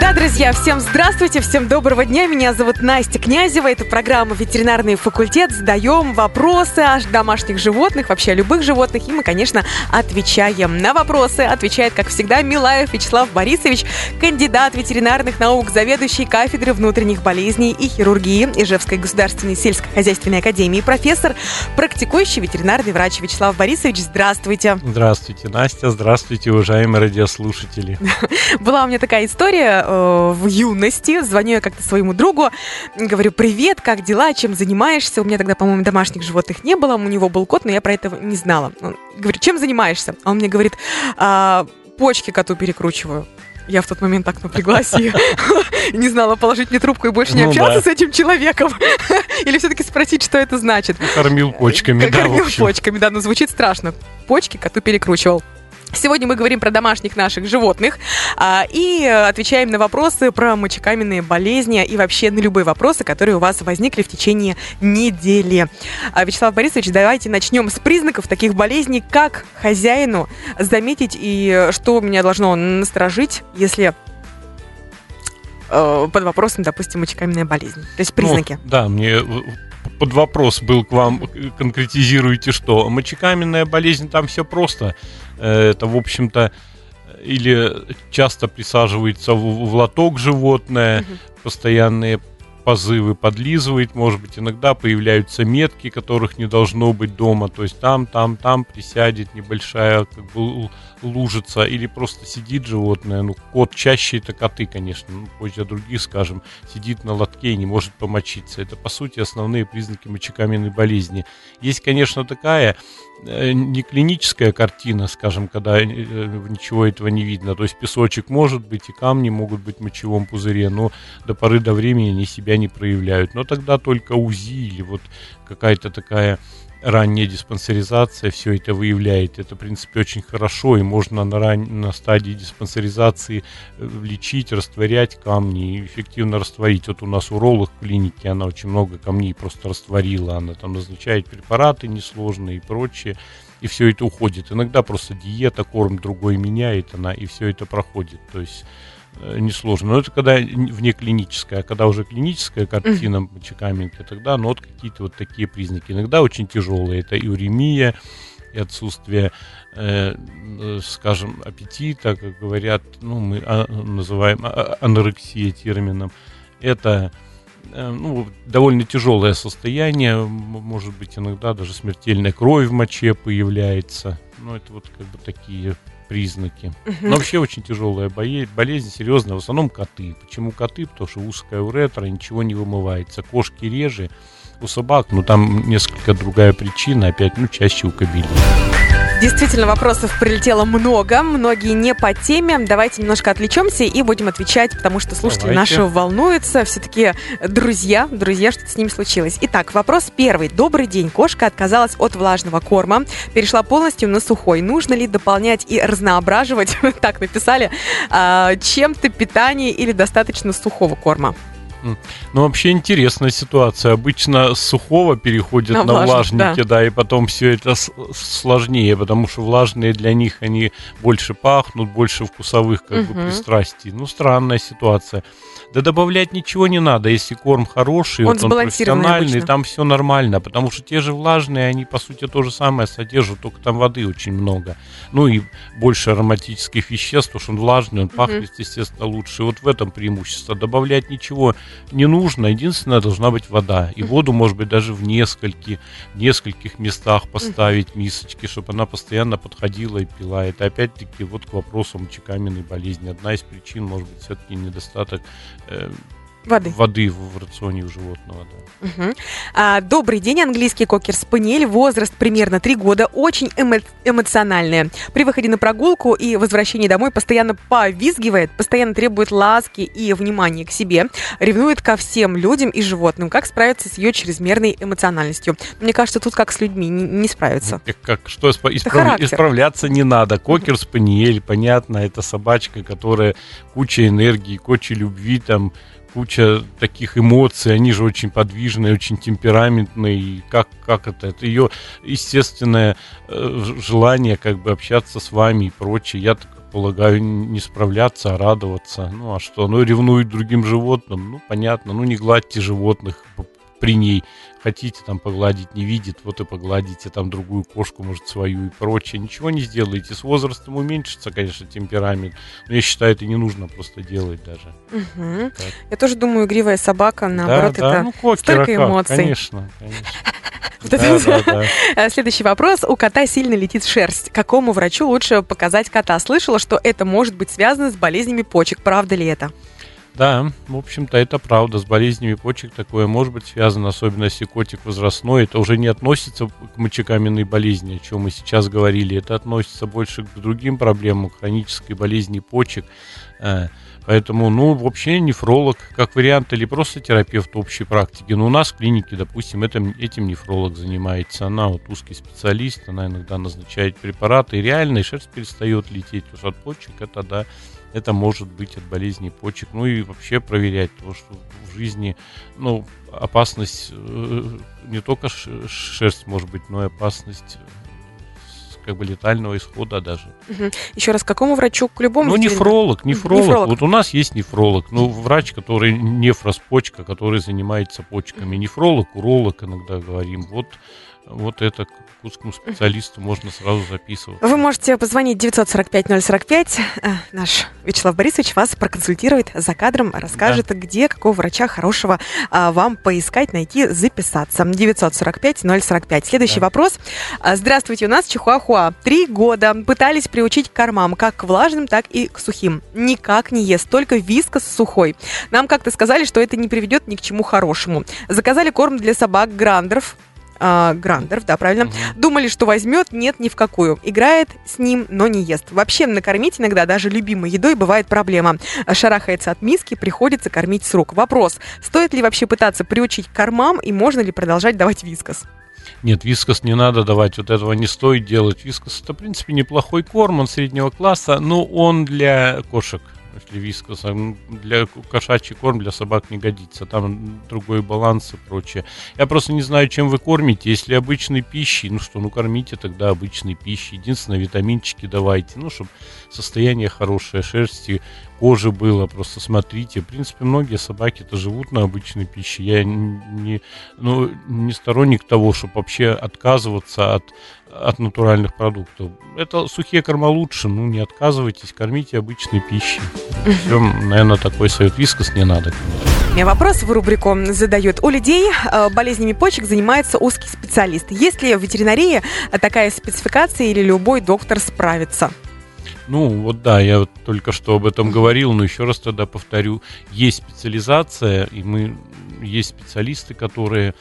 Да, друзья, всем здравствуйте, всем доброго дня. Меня зовут Настя Князева. Это программа «Ветеринарный факультет». Задаем вопросы о домашних животных, вообще о любых животных. И мы, конечно, отвечаем на вопросы. Отвечает, как всегда, Милаев Вячеслав Борисович, кандидат ветеринарных наук, заведующий кафедры внутренних болезней и хирургии Ижевской государственной сельскохозяйственной академии, профессор, практикующий ветеринарный врач Вячеслав Борисович. Здравствуйте. Здравствуйте, Настя. Здравствуйте, уважаемые радиослушатели. Была у меня такая история э, в юности. Звоню я как-то своему другу, говорю, привет, как дела, чем занимаешься? У меня тогда, по-моему, домашних животных не было, у него был кот, но я про это не знала. Он, говорю, чем занимаешься? А он мне говорит, а, почки коту перекручиваю. Я в тот момент так напряглась и не знала, положить мне трубку и больше не ну, общаться с этим человеком. Или все-таки спросить, что это значит. Кормил почками, да, Кормил почками, да, но звучит страшно. Почки коту перекручивал. Сегодня мы говорим про домашних наших животных а, и отвечаем на вопросы про мочекаменные болезни и вообще на любые вопросы, которые у вас возникли в течение недели. А, Вячеслав Борисович, давайте начнем с признаков таких болезней, как хозяину заметить и что меня должно насторожить, если э, под вопросом, допустим, мочекаменная болезнь. То есть признаки. Ну, да, мне под вопрос был к вам, конкретизируйте что. Мочекаменная болезнь, там все просто. Э, это, в общем-то, или часто присаживается в, в лоток животное, угу. постоянные позывы подлизывает, может быть, иногда появляются метки, которых не должно быть дома, то есть там, там, там присядет небольшая как бы лужица, или просто сидит животное, ну, кот чаще это коты, конечно, ну, позже других, скажем, сидит на лотке и не может помочиться. Это, по сути, основные признаки мочекаменной болезни. Есть, конечно, такая Э, не клиническая картина, скажем, когда э, ничего этого не видно. То есть песочек может быть, и камни могут быть в мочевом пузыре, но до поры до времени они себя не проявляют. Но тогда только УЗИ или вот какая-то такая ранняя диспансеризация все это выявляет. Это, в принципе, очень хорошо, и можно на, ран... на стадии диспансеризации э, лечить, растворять камни эффективно растворить. Вот у нас уролог в клинике, она очень много камней просто растворила, она там назначает препараты несложные и прочее, и все это уходит. Иногда просто диета, корм другой меняет она, и все это проходит. То есть Э, несложно. Но это когда вне клиническая, а когда уже клиническая картина мочекаменки, тогда ну, вот какие-то вот такие признаки. Иногда очень тяжелые. Это и уремия, и отсутствие, э, э скажем, аппетита, как говорят, ну, мы а, называем а, анорексия термином. Это э, ну, довольно тяжелое состояние, может быть, иногда даже смертельная кровь в моче появляется. Ну, это вот как бы такие признаки. Но вообще очень тяжелая болезнь, серьезная. В основном коты. Почему коты? Потому что узкая уретра, ничего не вымывается. Кошки реже, у собак, ну там несколько другая причина, опять, ну чаще у кобелей. Действительно, вопросов прилетело много, многие не по теме. Давайте немножко отвлечемся и будем отвечать, потому что слушатели Давайте. наши волнуются. Все-таки друзья, друзья, что-то с ними случилось. Итак, вопрос первый. Добрый день. Кошка отказалась от влажного корма, перешла полностью на сухой. Нужно ли дополнять и разноображивать, так написали, а, чем-то питание или достаточно сухого корма? Ну, вообще интересная ситуация. Обычно с сухого переходят на, на влажники, да. да, и потом все это сложнее, потому что влажные для них они больше пахнут, больше вкусовых как угу. бы пристрастий. Ну, странная ситуация. Да добавлять ничего не надо, если корм хороший, он, вот он профессиональный, обычно. там все нормально, потому что те же влажные, они по сути то же самое содержат, только там воды очень много. Ну и больше ароматических веществ, потому что он влажный, он пахнет, mm естественно, лучше. Вот в этом преимущество. Добавлять ничего не нужно, единственное, должна быть вода. И воду, может быть, даже в нескольких, нескольких местах поставить мисочки, чтобы она постоянно подходила и пила. Это опять-таки вот к вопросу мочекаменной болезни. Одна из причин, может быть, все-таки недостаток Um, воды. воды в рационе у животного. Да. Угу. А, добрый день, английский кокер спаниель, возраст примерно 3 года, очень эмо- эмоциональная. При выходе на прогулку и возвращении домой постоянно повизгивает, постоянно требует ласки и внимания к себе, ревнует ко всем людям и животным. Как справиться с ее чрезмерной эмоциональностью? Мне кажется, тут как с людьми не, не справиться. Как, что исправ... исправляться не надо. Кокер спаниель, понятно, это собачка, которая куча энергии, куча любви там куча таких эмоций, они же очень подвижные, очень темпераментные, и как, как это? Это ее естественное э, желание как бы общаться с вами и прочее. Я так полагаю, не справляться, а радоваться. Ну, а что? Ну, ревнует другим животным, ну, понятно, ну, не гладьте животных при ней хотите там погладить, не видит, вот и погладите там другую кошку, может, свою и прочее. Ничего не сделаете. С возрастом уменьшится, конечно, темперамент. Но я считаю, это не нужно просто делать даже. Угу. Я тоже думаю, игривая собака, наоборот, да, да. это ну, кокера, столько эмоций. Конечно, конечно. Да, да, да. Следующий вопрос. У кота сильно летит шерсть. Какому врачу лучше показать кота? Слышала, что это может быть связано с болезнями почек. Правда ли это? Да, в общем-то, это правда. С болезнями почек такое может быть связано, особенно если котик возрастной. Это уже не относится к мочекаменной болезни, о чем мы сейчас говорили. Это относится больше к другим проблемам, к хронической болезни почек. Э, поэтому, ну, вообще нефролог, как вариант, или просто терапевт общей практики. Но у нас в клинике, допустим, этим, этим нефролог занимается. Она вот узкий специалист, она иногда назначает препараты, и реально и шерсть перестает лететь. Уж от почек это, да, это может быть от болезней почек. Ну и вообще проверять то, что в жизни, ну, опасность э, не только шерсть может быть, но и опасность э, как бы летального исхода даже. Угу. Еще раз, к какому врачу? К любому? Ну, нефролог, нефролог. нефролог. Вот у нас есть нефролог. Ну, врач, который нефроспочка, который занимается почками. Нефролог, уролог иногда говорим. Вот вот это к узкому специалисту можно сразу записывать. Вы можете позвонить 945-045. Э, наш Вячеслав Борисович вас проконсультирует за кадром, расскажет, да. где, какого врача хорошего а, вам поискать, найти, записаться. 945-045. Следующий да. вопрос. А, здравствуйте, у нас чихуахуа. Три года пытались приучить к кормам, как к влажным, так и к сухим. Никак не ест, только вискос сухой. Нам как-то сказали, что это не приведет ни к чему хорошему. Заказали корм для собак грандеров, э, Грандеров, да, правильно, угу. думали, что возьмет, нет, ни в какую. Играет с ним, но не ест. Вообще накормить иногда даже любимой едой бывает проблема. Шарахается от миски, приходится кормить с рук. Вопрос, стоит ли вообще пытаться приучить к кормам и можно ли продолжать давать вискос? Нет, вискос не надо давать, вот этого не стоит делать. Вискос это, в принципе, неплохой корм, он среднего класса, но он для кошек если вискоса. Для кошачий корм для собак не годится. Там другой баланс и прочее. Я просто не знаю, чем вы кормите. Если обычной пищей, ну что, ну кормите тогда обычной пищей. Единственное, витаминчики давайте. Ну, чтобы состояние хорошее шерсти, кожи было. Просто смотрите. В принципе, многие собаки-то живут на обычной пище. Я не, ну, не сторонник того, чтобы вообще отказываться от от натуральных продуктов. Это сухие корма лучше, ну не отказывайтесь, кормите обычной пищей. Все, наверное, такой совет. Вискос не надо, вопрос в рубрику задают. У людей э, болезнями почек занимается узкий специалист. Есть ли в ветеринарии такая спецификация или любой доктор справится? Ну, вот да, я вот только что об этом говорил, но еще раз тогда повторю, есть специализация, и мы есть специалисты, которые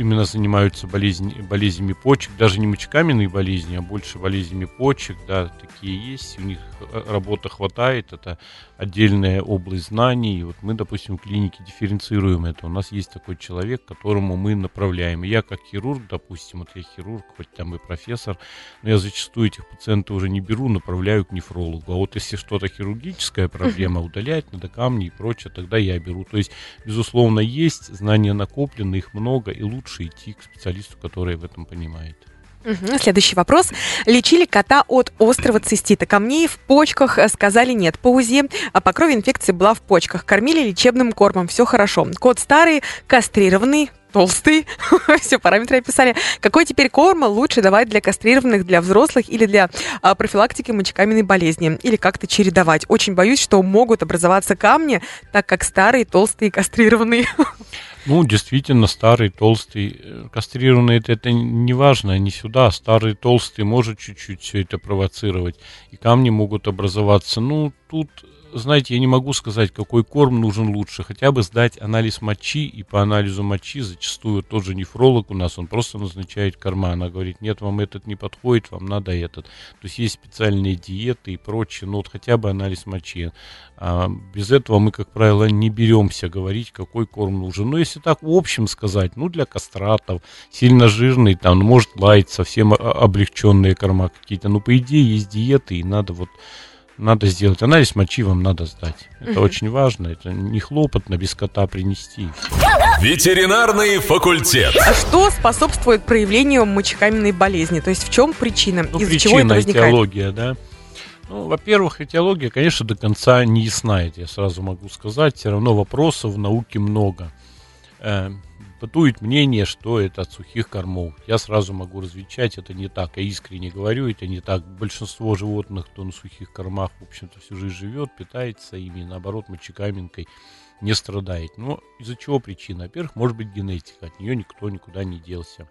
именно занимаются болезнь, болезнями почек, даже не мочекаменные болезни, а больше болезнями почек, да, такие есть, у них работа хватает, это отдельная область знаний, и вот мы, допустим, в клинике дифференцируем это, у нас есть такой человек, которому мы направляем, и я как хирург, допустим, вот я хирург, хоть там и профессор, но я зачастую этих пациентов уже не беру, направляю к нефрологу, а вот если что-то хирургическая проблема, удалять надо камни и прочее, тогда я беру, то есть, безусловно, есть, знания накоплены, их много, и лучше лучше идти к специалисту, который в этом понимает. Угу. Следующий вопрос. Лечили кота от острого цистита. Камней в почках э, сказали нет. По УЗИ а по крови инфекция была в почках. Кормили лечебным кормом. Все хорошо. Кот старый, кастрированный, толстый. Все параметры описали. Какой теперь корм лучше давать для кастрированных, для взрослых или для а, профилактики мочекаменной болезни? Или как-то чередовать? Очень боюсь, что могут образоваться камни, так как старые, толстые, кастрированные. Ну, действительно, старый, толстый, э, кастрированный это, это не важно, не сюда. Старый, толстый может чуть-чуть все это провоцировать. И камни могут образоваться. Ну, тут знаете, я не могу сказать, какой корм нужен лучше. Хотя бы сдать анализ мочи, и по анализу мочи зачастую тот же нефролог у нас, он просто назначает корма. Она говорит, нет, вам этот не подходит, вам надо этот. То есть есть специальные диеты и прочее, но вот хотя бы анализ мочи. А без этого мы, как правило, не беремся говорить, какой корм нужен. Но если так в общем сказать, ну, для кастратов, сильно жирный, там, ну, может лайт, совсем облегченные корма какие-то. Но, по идее, есть диеты, и надо вот надо сделать. Анализ мочи вам надо сдать. Это Мгм. очень важно. Это не хлопотно без кота принести. Ветеринарный факультет. А что способствует проявлению мочекаменной болезни? То есть в чем причина? Ну, Из-за чего это причина, возникает? этиология, да. Ну, во-первых, этиология, конечно, до конца не ясна, это я сразу могу сказать. Все равно вопросов в науке много. Бытует мнение, что это от сухих кормов. Я сразу могу различать, это не так. Я искренне говорю, это не так. Большинство животных, кто на сухих кормах, в общем-то, всю жизнь живет, питается ими, наоборот, мочекаменкой не страдает. Но из-за чего причина? Во-первых, может быть генетика, от нее никто никуда не делся.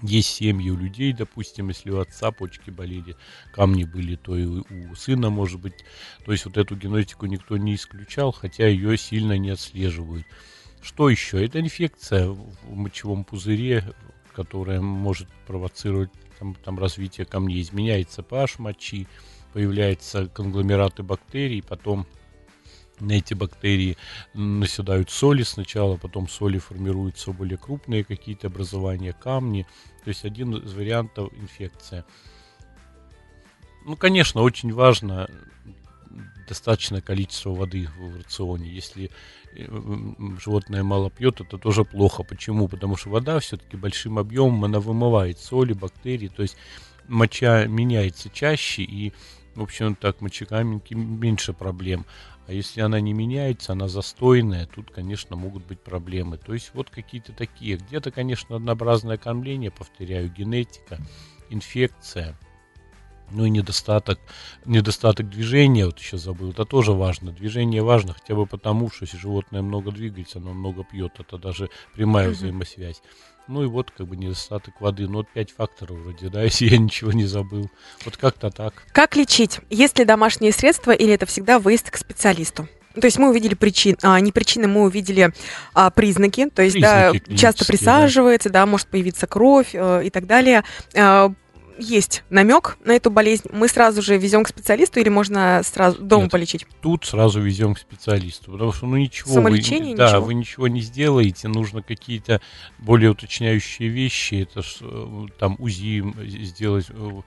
Есть семьи у людей, допустим, если у отца почки болели, камни были, то и у сына может быть. То есть вот эту генетику никто не исключал, хотя ее сильно не отслеживают. Что еще? Это инфекция в мочевом пузыре, которая может провоцировать там, там развитие камней. Изменяется pH мочи, появляются конгломераты бактерий, потом на эти бактерии наседают соли сначала, потом соли формируются более крупные какие-то образования, камни. То есть один из вариантов инфекция. Ну, конечно, очень важно достаточное количество воды в рационе. Если э, животное мало пьет, это тоже плохо. Почему? Потому что вода все-таки большим объемом, она вымывает соли, бактерии, то есть моча меняется чаще, и, в общем, так, мочекаменки меньше проблем. А если она не меняется, она застойная, тут, конечно, могут быть проблемы. То есть вот какие-то такие. Где-то, конечно, однообразное кормление, повторяю, генетика, инфекция, ну и недостаток, недостаток движения, вот еще забыл, это тоже важно. Движение важно хотя бы потому, что если животное много двигается, оно много пьет, это даже прямая взаимосвязь. Ну и вот как бы недостаток воды. Ну вот пять факторов вроде, да, если я ничего не забыл. Вот как-то так. Как лечить? Есть ли домашние средства или это всегда выезд к специалисту? То есть мы увидели причин, а, не причины, мы увидели а, признаки, то есть да, Признаки часто клинические, присаживается, да. может появиться кровь э, и так далее. А, есть намек на эту болезнь, мы сразу же везем к специалисту или можно сразу дома Нет. полечить? Тут сразу везем к специалисту, потому что ну ничего, вы, да, ничего? вы ничего не сделаете, нужно какие-то более уточняющие вещи, это ж, э, там УЗИ сделать э,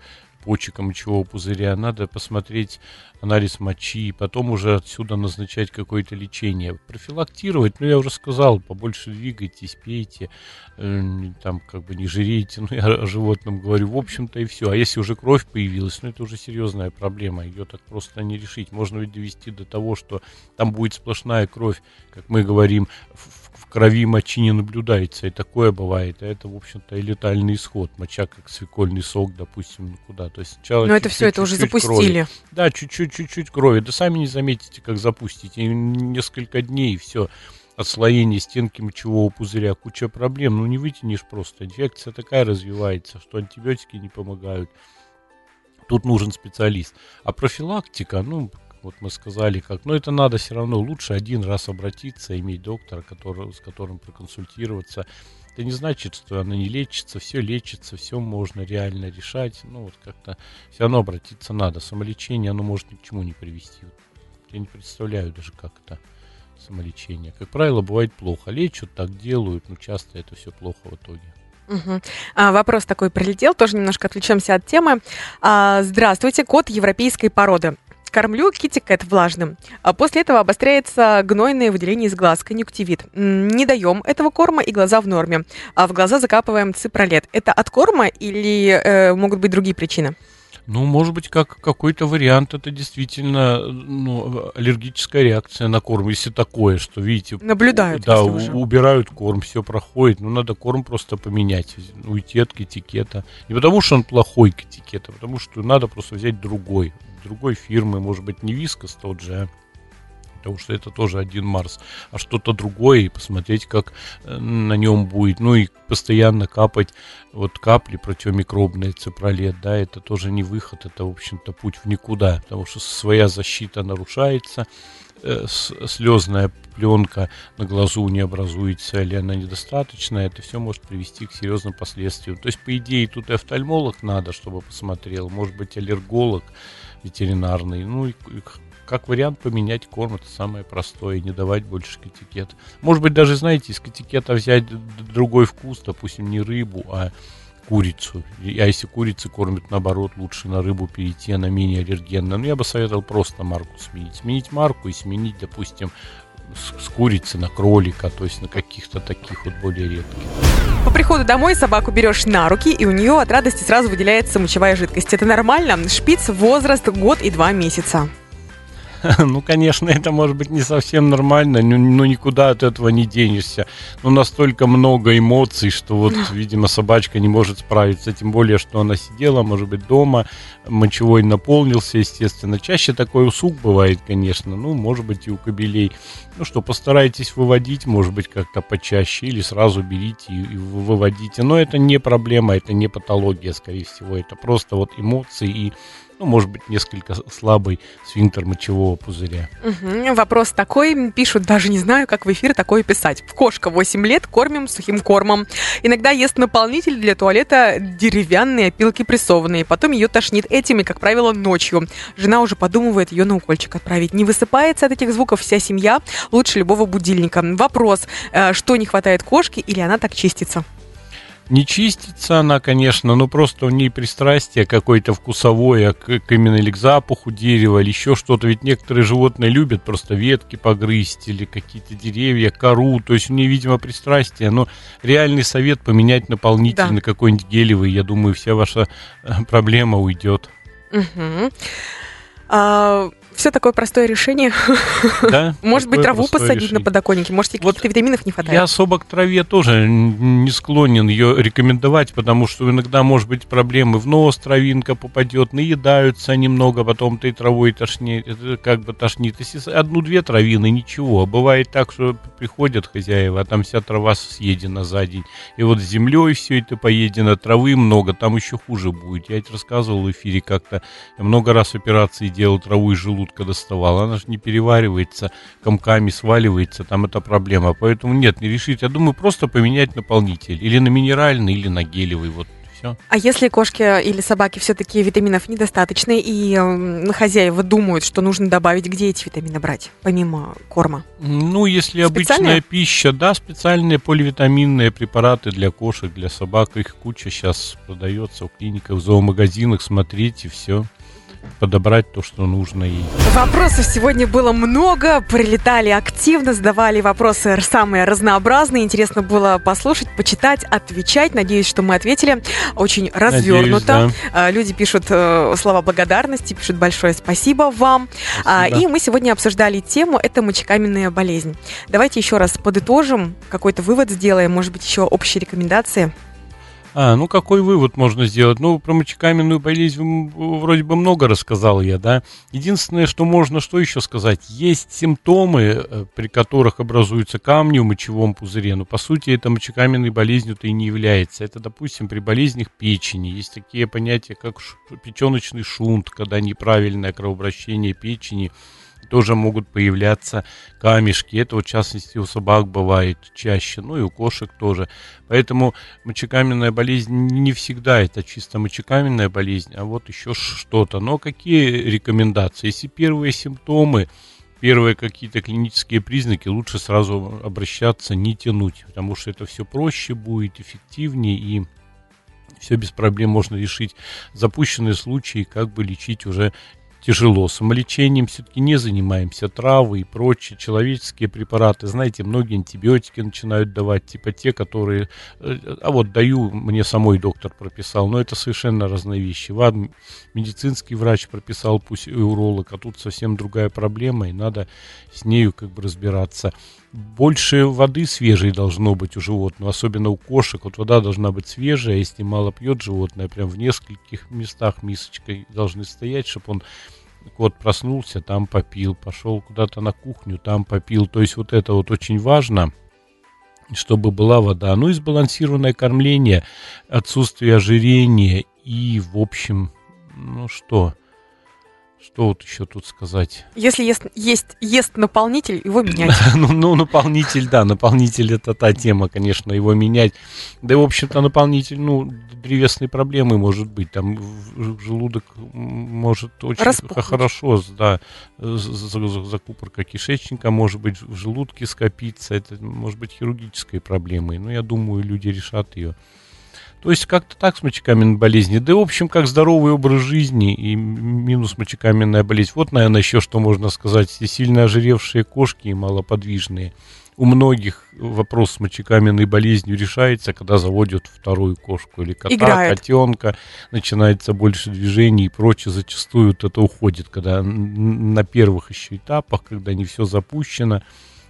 почек мочевого пузыря, надо посмотреть анализ мочи, потом уже отсюда назначать какое-то лечение. Профилактировать, ну я уже сказал, побольше двигайтесь, пейте, э, там как бы не жирейте, ну я о животном говорю, в общем-то и все. А если уже кровь появилась, ну это уже серьезная проблема, ее так просто не решить. Можно ведь довести до того, что там будет сплошная кровь, как мы говорим, в, крови мочи не наблюдается, и такое бывает. А это, в общем-то, и летальный исход. Моча как свекольный сок, допустим, ну куда. То есть сначала Но это чуть-чуть, все, это уже чуть-чуть крови. запустили. Да, чуть-чуть, чуть-чуть крови. Да сами не заметите, как запустите. И Несколько дней, и все. Отслоение стенки мочевого пузыря, куча проблем. Ну, не вытянешь просто. Инфекция такая развивается, что антибиотики не помогают. Тут нужен специалист. А профилактика, ну, вот мы сказали, как, но это надо все равно лучше один раз обратиться, иметь доктора, который, с которым проконсультироваться. Это не значит, что она не лечится, все лечится, все можно реально решать. Ну, вот как-то все равно обратиться надо. Самолечение, оно может ни к чему не привести. Я не представляю даже, как это самолечение. Как правило, бывает плохо. Лечат, так делают, но часто это все плохо в итоге. Мгм. А, вопрос такой прилетел, тоже немножко отвлечемся от темы. А, здравствуйте, кот европейской породы. Кормлю китикет влажным. А после этого обостряется гнойное выделение из глаз, конъюнктивит. Не даем этого корма и глаза в норме. А в глаза закапываем ципролет. Это от корма или э, могут быть другие причины? Ну, может быть, как какой-то вариант, это действительно ну, аллергическая реакция на корм, если такое, что, видите, Наблюдают, да, у- уже. убирают корм, все проходит, ну, надо корм просто поменять, уйти от этикета. Не потому, что он плохой этикет, а потому, что надо просто взять другой, другой фирмы, может быть, не Вискас тот же, а потому что это тоже один Марс, а что-то другое, и посмотреть, как э, на нем будет. Ну и постоянно капать вот капли противомикробные, ципролет, да, это тоже не выход, это, в общем-то, путь в никуда, потому что своя защита нарушается, э, слезная пленка на глазу не образуется или она недостаточная, это все может привести к серьезным последствиям. То есть, по идее, тут и офтальмолог надо, чтобы посмотрел, может быть, аллерголог ветеринарный, ну и как вариант поменять корм, это самое простое, не давать больше катикет. Может быть, даже, знаете, из катикета взять другой вкус, допустим, не рыбу, а курицу. А если курицы кормят, наоборот, лучше на рыбу перейти, она менее аллергенная. Ну, я бы советовал просто марку сменить. Сменить марку и сменить, допустим, с, с курицы на кролика, то есть на каких-то таких вот более редких. По приходу домой собаку берешь на руки, и у нее от радости сразу выделяется мочевая жидкость. Это нормально? Шпиц, возраст, год и два месяца. Ну, конечно, это может быть не совсем нормально, но, но никуда от этого не денешься. Но настолько много эмоций, что вот, видимо, собачка не может справиться. Тем более, что она сидела, может быть, дома, мочевой наполнился, естественно. Чаще такой усуг бывает, конечно, ну, может быть, и у кобелей. Ну что, постарайтесь выводить, может быть, как-то почаще, или сразу берите и, и выводите. Но это не проблема, это не патология, скорее всего. Это просто вот эмоции и ну, может быть, несколько слабый сфинктер мочевого пузыря. Угу. Вопрос такой, пишут, даже не знаю, как в эфир такое писать. Кошка 8 лет, кормим сухим кормом. Иногда ест наполнитель для туалета деревянные опилки прессованные. Потом ее тошнит этими, как правило, ночью. Жена уже подумывает ее на укольчик отправить. Не высыпается от этих звуков вся семья, лучше любого будильника. Вопрос, э, что не хватает кошке или она так чистится? Не чистится она, конечно, но просто у ней пристрастие какое-то вкусовое к, к именно или к запаху дерева, или еще что-то. Ведь некоторые животные любят просто ветки погрызть или какие-то деревья, кору. То есть у нее, видимо, пристрастие. Но реальный совет поменять наполнитель да. на какой-нибудь гелевый, я думаю, вся ваша э, проблема уйдет. Угу. А, все такое простое решение. Да, Может быть, траву посадить решение. на подоконнике, может, вот каких-то витаминов не хватает. Я особо к траве тоже не склонен ее рекомендовать, потому что иногда может быть проблемы. В нос травинка попадет, наедаются немного, потом ты травой тошнит, как бы тошнит. Если одну-две травины, ничего. А бывает так, что приходят хозяева, а там вся трава съедена за день. И вот землей все это поедено, травы много, там еще хуже будет. Я ведь рассказывал в эфире как-то, я много раз операции делал траву из желудка желудка доставала, она же не переваривается, комками сваливается, там это проблема. Поэтому нет, не решить. Я думаю, просто поменять наполнитель. Или на минеральный, или на гелевый. Вот все. А если кошки или собаки все-таки витаминов недостаточно, и э, хозяева думают, что нужно добавить, где эти витамины брать, помимо корма? Ну, если обычная пища, да, специальные поливитаминные препараты для кошек, для собак, их куча сейчас продается в клиниках, в зоомагазинах, смотрите, все подобрать то, что нужно ей. Вопросов сегодня было много, прилетали активно, задавали вопросы самые разнообразные. Интересно было послушать, почитать, отвечать. Надеюсь, что мы ответили очень развернуто. Надеюсь, да. А, люди пишут э, слова благодарности, пишут большое спасибо вам. А, спасибо. И мы сегодня обсуждали тему «Это мочекаменная болезнь». Давайте еще раз подытожим, какой-то вывод сделаем, может быть, еще общие рекомендации. А, ну какой вывод можно сделать? Ну, про мочекаменную болезнь вроде бы много рассказал я, да. Единственное, что можно, что еще сказать? Есть симптомы, э, при которых образуются камни в мочевом пузыре, но по сути это мочекаменной болезнью-то и не является. Это, допустим, при болезнях печени. Есть такие понятия, как печеночный шунт, когда неправильное кровообращение печени – тоже могут появляться камешки. Это, в частности, у собак бывает чаще, ну и у кошек тоже. Поэтому мочекаменная болезнь не всегда это чисто мочекаменная болезнь, а вот еще что-то. Но какие рекомендации? Если первые симптомы, первые какие-то клинические признаки, лучше сразу обращаться, не тянуть, потому что это все проще будет, эффективнее и все без проблем можно решить. Запущенные случаи как бы лечить уже тяжело. Самолечением все-таки не занимаемся. Травы и прочие человеческие препараты. Знаете, многие антибиотики начинают давать, типа те, которые... Э, а вот даю, мне самой доктор прописал, но это совершенно разные вещи. Вам медицинский врач прописал, пусть и уролог, а тут совсем другая проблема, и надо с нею как бы разбираться больше воды свежей должно быть у животного, особенно у кошек. Вот вода должна быть свежая, если мало пьет животное, прям в нескольких местах мисочкой должны стоять, чтобы он кот проснулся, там попил, пошел куда-то на кухню, там попил. То есть вот это вот очень важно, чтобы была вода. Ну и сбалансированное кормление, отсутствие ожирения и, в общем, ну что, что вот еще тут сказать? Если есть, есть ест наполнитель, его менять. ну, ну, наполнитель, да, наполнитель это та тема, конечно, его менять. Да и, в общем-то, наполнитель, ну, древесные проблемы может быть. Там желудок может очень Распухнуть. хорошо, да, закупорка кишечника может быть в желудке скопиться. Это может быть хирургической проблемой. Но я думаю, люди решат ее. То есть как-то так с мочекаменной болезнью. Да и, в общем, как здоровый образ жизни и минус мочекаменная болезнь. Вот, наверное, еще что можно сказать. Сильно ожиревшие кошки и малоподвижные. У многих вопрос с мочекаменной болезнью решается, когда заводят вторую кошку или кота, Играют. котенка, начинается больше движений и прочее. Зачастую вот это уходит, когда на первых еще этапах, когда не все запущено,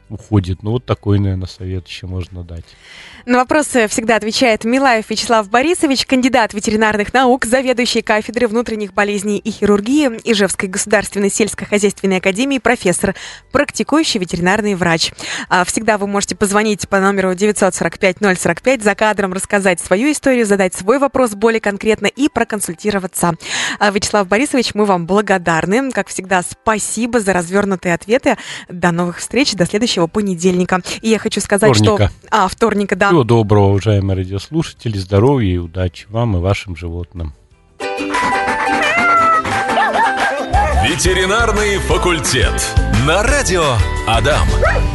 уходит. Ну, вот такой, наверное, совет еще можно дать. На вопросы всегда отвечает Милаев Вячеслав Борисович, кандидат ветеринарных наук, заведующий кафедрой внутренних болезней и хирургии Ижевской государственной сельскохозяйственной академии, профессор, практикующий ветеринарный врач. А, Всегда вы можете позвонить по номеру 945-045 за кадром, рассказать свою историю, задать свой вопрос более конкретно и проконсультироваться. А, Вячеслав Борисович, мы вам благодарны. Как всегда, спасибо за развернутые ответы. До новых встреч, до следующего понедельника. И я хочу сказать, Вторника. что... А, вторника, да. Всего доброго, уважаемые радиослушатели, здоровья и удачи вам и вашим животным. Ветеринарный факультет. На радио Адам.